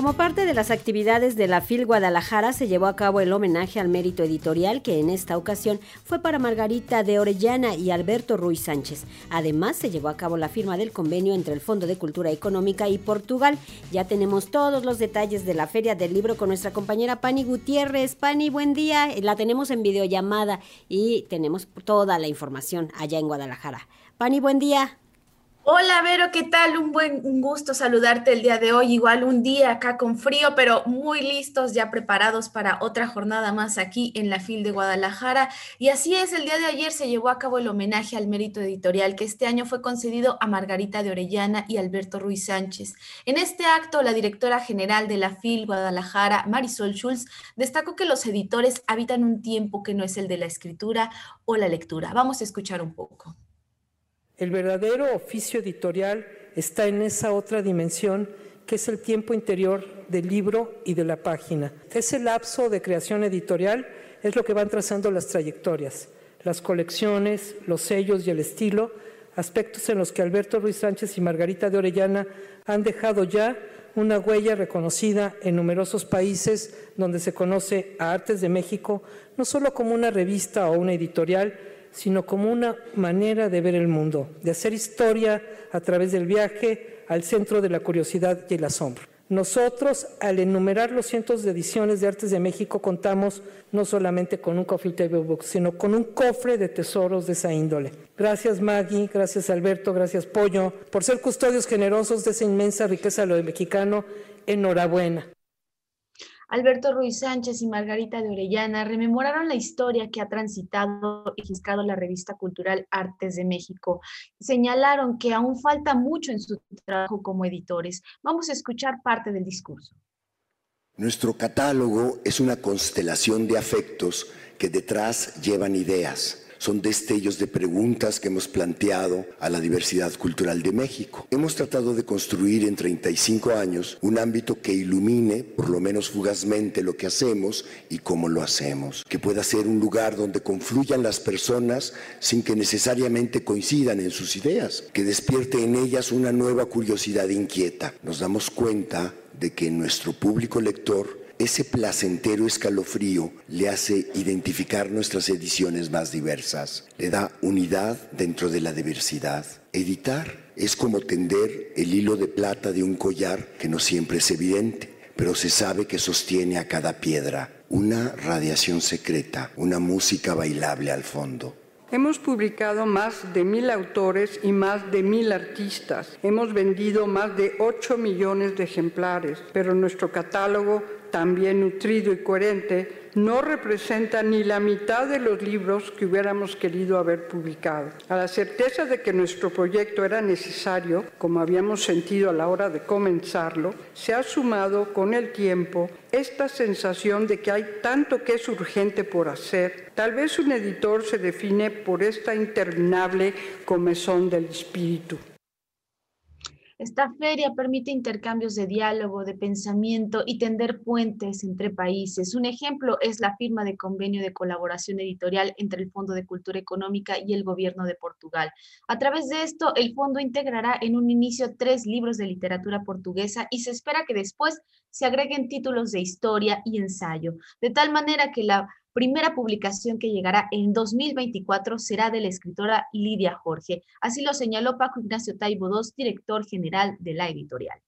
Como parte de las actividades de la FIL Guadalajara se llevó a cabo el homenaje al mérito editorial que en esta ocasión fue para Margarita de Orellana y Alberto Ruiz Sánchez. Además se llevó a cabo la firma del convenio entre el Fondo de Cultura Económica y Portugal. Ya tenemos todos los detalles de la Feria del Libro con nuestra compañera Pani Gutiérrez. Pani, buen día. La tenemos en videollamada y tenemos toda la información allá en Guadalajara. Pani, buen día. Hola Vero, ¿qué tal? Un buen un gusto saludarte el día de hoy. Igual un día acá con frío, pero muy listos, ya preparados para otra jornada más aquí en la FIL de Guadalajara. Y así es, el día de ayer se llevó a cabo el homenaje al mérito editorial que este año fue concedido a Margarita de Orellana y Alberto Ruiz Sánchez. En este acto, la directora general de la FIL Guadalajara, Marisol Schulz, destacó que los editores habitan un tiempo que no es el de la escritura o la lectura. Vamos a escuchar un poco. El verdadero oficio editorial está en esa otra dimensión que es el tiempo interior del libro y de la página. Ese lapso de creación editorial es lo que van trazando las trayectorias, las colecciones, los sellos y el estilo, aspectos en los que Alberto Ruiz Sánchez y Margarita de Orellana han dejado ya una huella reconocida en numerosos países donde se conoce a Artes de México no solo como una revista o una editorial, sino como una manera de ver el mundo, de hacer historia a través del viaje al centro de la curiosidad y el asombro. Nosotros, al enumerar los cientos de ediciones de Artes de México, contamos no solamente con un coffee table book, sino con un cofre de tesoros de esa índole. Gracias Maggie, gracias Alberto, gracias Pollo, por ser custodios generosos de esa inmensa riqueza de lo mexicano. Enhorabuena. Alberto Ruiz Sánchez y Margarita de Orellana rememoraron la historia que ha transitado y registrado la revista cultural Artes de México. Señalaron que aún falta mucho en su trabajo como editores. Vamos a escuchar parte del discurso. Nuestro catálogo es una constelación de afectos que detrás llevan ideas son destellos de preguntas que hemos planteado a la diversidad cultural de México. Hemos tratado de construir en 35 años un ámbito que ilumine, por lo menos fugazmente, lo que hacemos y cómo lo hacemos, que pueda ser un lugar donde confluyan las personas sin que necesariamente coincidan en sus ideas, que despierte en ellas una nueva curiosidad inquieta. Nos damos cuenta de que nuestro público lector ese placentero escalofrío le hace identificar nuestras ediciones más diversas, le da unidad dentro de la diversidad. Editar es como tender el hilo de plata de un collar que no siempre es evidente, pero se sabe que sostiene a cada piedra una radiación secreta, una música bailable al fondo. Hemos publicado más de mil autores y más de mil artistas. Hemos vendido más de 8 millones de ejemplares, pero nuestro catálogo también nutrido y coherente, no representa ni la mitad de los libros que hubiéramos querido haber publicado. A la certeza de que nuestro proyecto era necesario, como habíamos sentido a la hora de comenzarlo, se ha sumado con el tiempo esta sensación de que hay tanto que es urgente por hacer. Tal vez un editor se define por esta interminable comezón del espíritu. Esta feria permite intercambios de diálogo, de pensamiento y tender puentes entre países. Un ejemplo es la firma de convenio de colaboración editorial entre el Fondo de Cultura Económica y el Gobierno de Portugal. A través de esto, el fondo integrará en un inicio tres libros de literatura portuguesa y se espera que después se agreguen títulos de historia y ensayo, de tal manera que la primera publicación que llegará en 2024 será de la escritora Lidia Jorge. Así lo señaló Paco Ignacio Taibo II, director general de la editorial.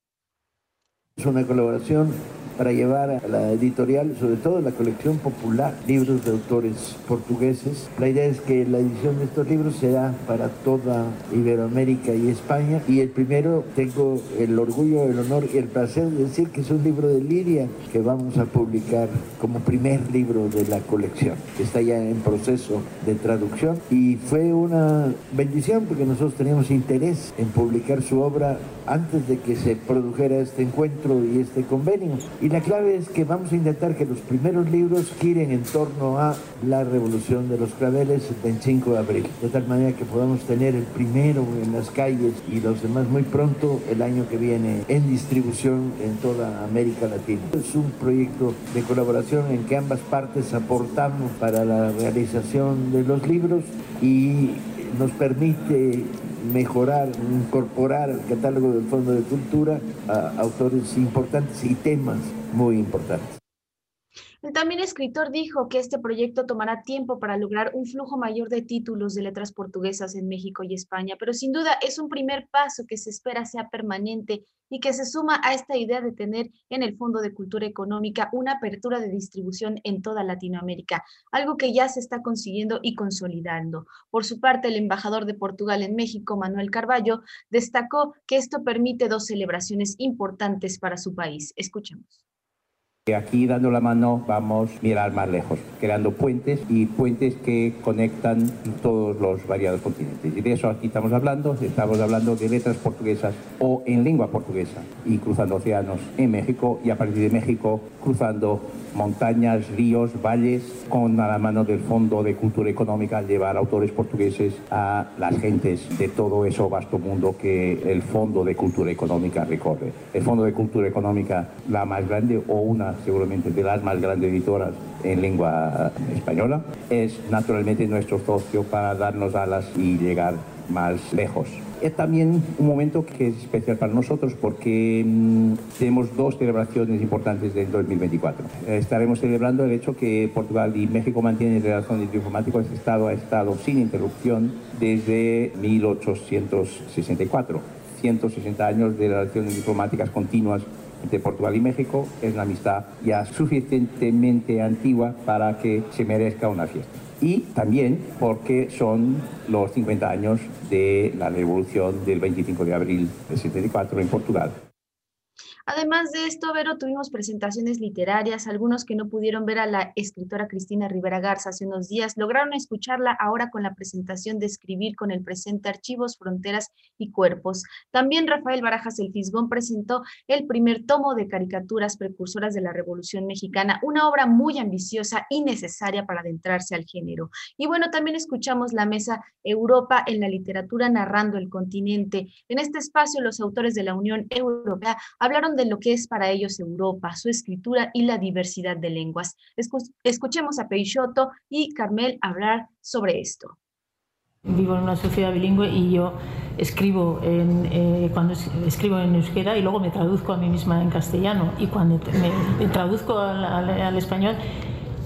Es una colaboración para llevar a la editorial, sobre todo la colección popular, libros de autores portugueses. La idea es que la edición de estos libros será para toda Iberoamérica y España. Y el primero, tengo el orgullo, el honor y el placer de decir que es un libro de Lidia que vamos a publicar como primer libro de la colección, está ya en proceso de traducción. Y fue una bendición porque nosotros teníamos interés en publicar su obra antes de que se produjera este encuentro y este convenio. Y la clave es que vamos a intentar que los primeros libros giren en torno a la revolución de los claveles el 25 de abril, de tal manera que podamos tener el primero en las calles y los demás muy pronto el año que viene en distribución en toda América Latina. Es un proyecto de colaboración en que ambas partes aportamos para la realización de los libros y nos permite mejorar, incorporar al catálogo del Fondo de Cultura a autores importantes y temas muy importantes. El también escritor dijo que este proyecto tomará tiempo para lograr un flujo mayor de títulos de letras portuguesas en México y España, pero sin duda es un primer paso que se espera sea permanente y que se suma a esta idea de tener en el Fondo de Cultura Económica una apertura de distribución en toda Latinoamérica, algo que ya se está consiguiendo y consolidando. Por su parte, el embajador de Portugal en México, Manuel Carballo, destacó que esto permite dos celebraciones importantes para su país. Escuchemos. Aquí dando la mano vamos a mirar más lejos, creando puentes y puentes que conectan todos los variados continentes. Y de eso aquí estamos hablando, estamos hablando de letras portuguesas o en lengua portuguesa y cruzando océanos en México y a partir de México cruzando montañas, ríos, valles, con a la mano del Fondo de Cultura Económica llevar autores portugueses a las gentes de todo ese vasto mundo que el Fondo de Cultura Económica recorre. El Fondo de Cultura Económica, la más grande o una seguramente de las más grandes editoras en lengua española, es naturalmente nuestro socio para darnos alas y llegar más lejos es también un momento que es especial para nosotros porque mm, tenemos dos celebraciones importantes del 2024. Estaremos celebrando el hecho que Portugal y México mantienen relaciones diplomáticas Estado a Estado sin interrupción desde 1864. 160 años de relaciones diplomáticas continuas entre Portugal y México es una amistad ya suficientemente antigua para que se merezca una fiesta y también porque son los 50 años de la revolución del 25 de abril de 74 en Portugal. Además de esto, Vero, tuvimos presentaciones literarias, algunos que no pudieron ver a la escritora Cristina Rivera Garza hace unos días, lograron escucharla ahora con la presentación de Escribir con el presente Archivos, Fronteras y Cuerpos. También Rafael Barajas El Fisgón presentó el primer tomo de caricaturas precursoras de la Revolución Mexicana, una obra muy ambiciosa y necesaria para adentrarse al género. Y bueno, también escuchamos la mesa Europa en la literatura narrando el continente. En este espacio, los autores de la Unión Europea hablaron de lo que es para ellos Europa, su escritura y la diversidad de lenguas. Escuchemos a Peixoto y Carmel hablar sobre esto. Vivo en una sociedad bilingüe y yo escribo en, eh, cuando escribo en euskera y luego me traduzco a mí misma en castellano y cuando me, traduzco al, español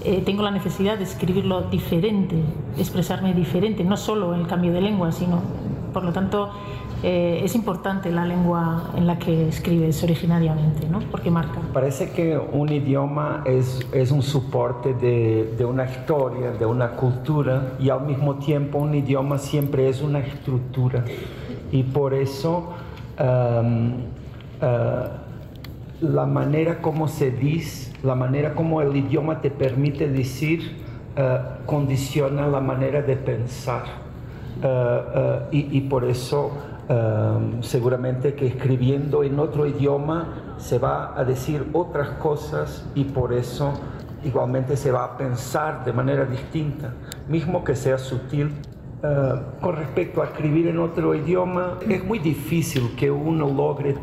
eh, tengo la necesidad de escribirlo diferente, expresarme diferente, no solo en el cambio de lengua, sino por lo tanto eh, es importante la lengua en la que escribes originariamente, ¿no? Porque marca. Parece que un idioma es, es un soporte de, de, una historia, de una cultura y al mismo tiempo un idioma siempre es una estructura y por eso um, uh, la manera como se dice, la manera como el idioma te permite decir uh, condiciona la manera de pensar. Uh, y, y, por eso seguramente que escribiendo en otro idioma se va a decir otras cosas y por eso igualmente se va a pensar de manera distinta, mismo que sea sutil. Con respecto a escribir en otro idioma, es muy difícil que uno logre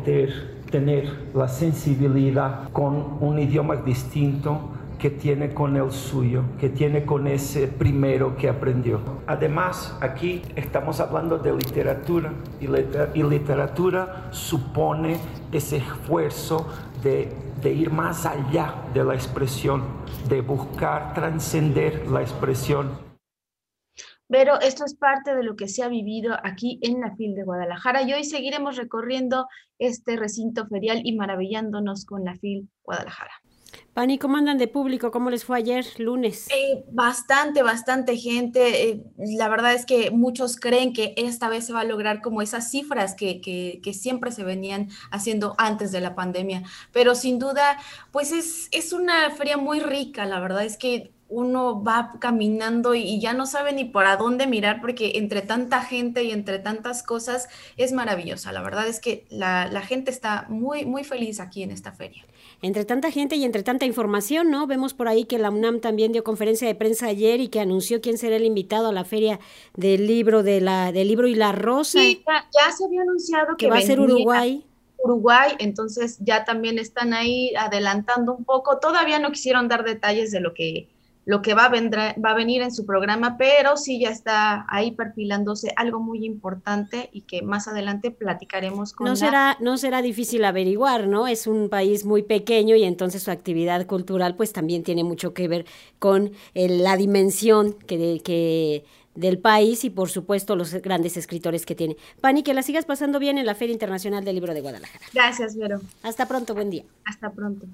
tener la sensibilidad con un idioma distinto que tiene con el suyo, que tiene con ese primero que aprendió. Además, aquí estamos hablando de literatura y, literatura supone ese esfuerzo de, ir más allá de la expresión, de buscar trascender la expresión. Pero esto es parte de lo que se ha vivido aquí en la FIL de Guadalajara y hoy seguiremos recorriendo este recinto ferial y maravillándonos con la FIL Guadalajara. Pani, ¿cómo andan de público? ¿Cómo les fue ayer, lunes? Eh, bastante, bastante gente. Eh, la verdad es que muchos creen que esta vez se va a lograr como esas cifras que, que, siempre se venían haciendo antes de la pandemia. Pero sin duda, pues es, es una feria muy rica. La verdad es que uno va caminando y, ya no sabe ni por a dónde mirar porque entre tanta gente y entre tantas cosas es maravillosa. La verdad es que la, gente está muy, muy feliz aquí en esta feria. Entre tanta gente y entre tanta información, ¿no? Vemos por ahí que la UNAM también dio conferencia de prensa ayer y que anunció quién será el invitado a la feria del libro de la del libro y la rosa. Sí, ya, se había anunciado que, va a ser Uruguay. Uruguay, entonces ya también están ahí adelantando un poco. Todavía no quisieron dar detalles de lo que lo que va a, va a venir en su programa, pero sí ya está ahí perfilándose algo muy importante y que más adelante platicaremos con no será No será difícil averiguar, ¿no? Es un país muy pequeño y entonces su actividad cultural pues también tiene mucho que ver con la dimensión que, que del país y por supuesto los grandes escritores que tiene. Pani, que la sigas pasando bien en la Feria Internacional del Libro de Guadalajara. Gracias, Vero. Hasta pronto, buen día. Hasta pronto.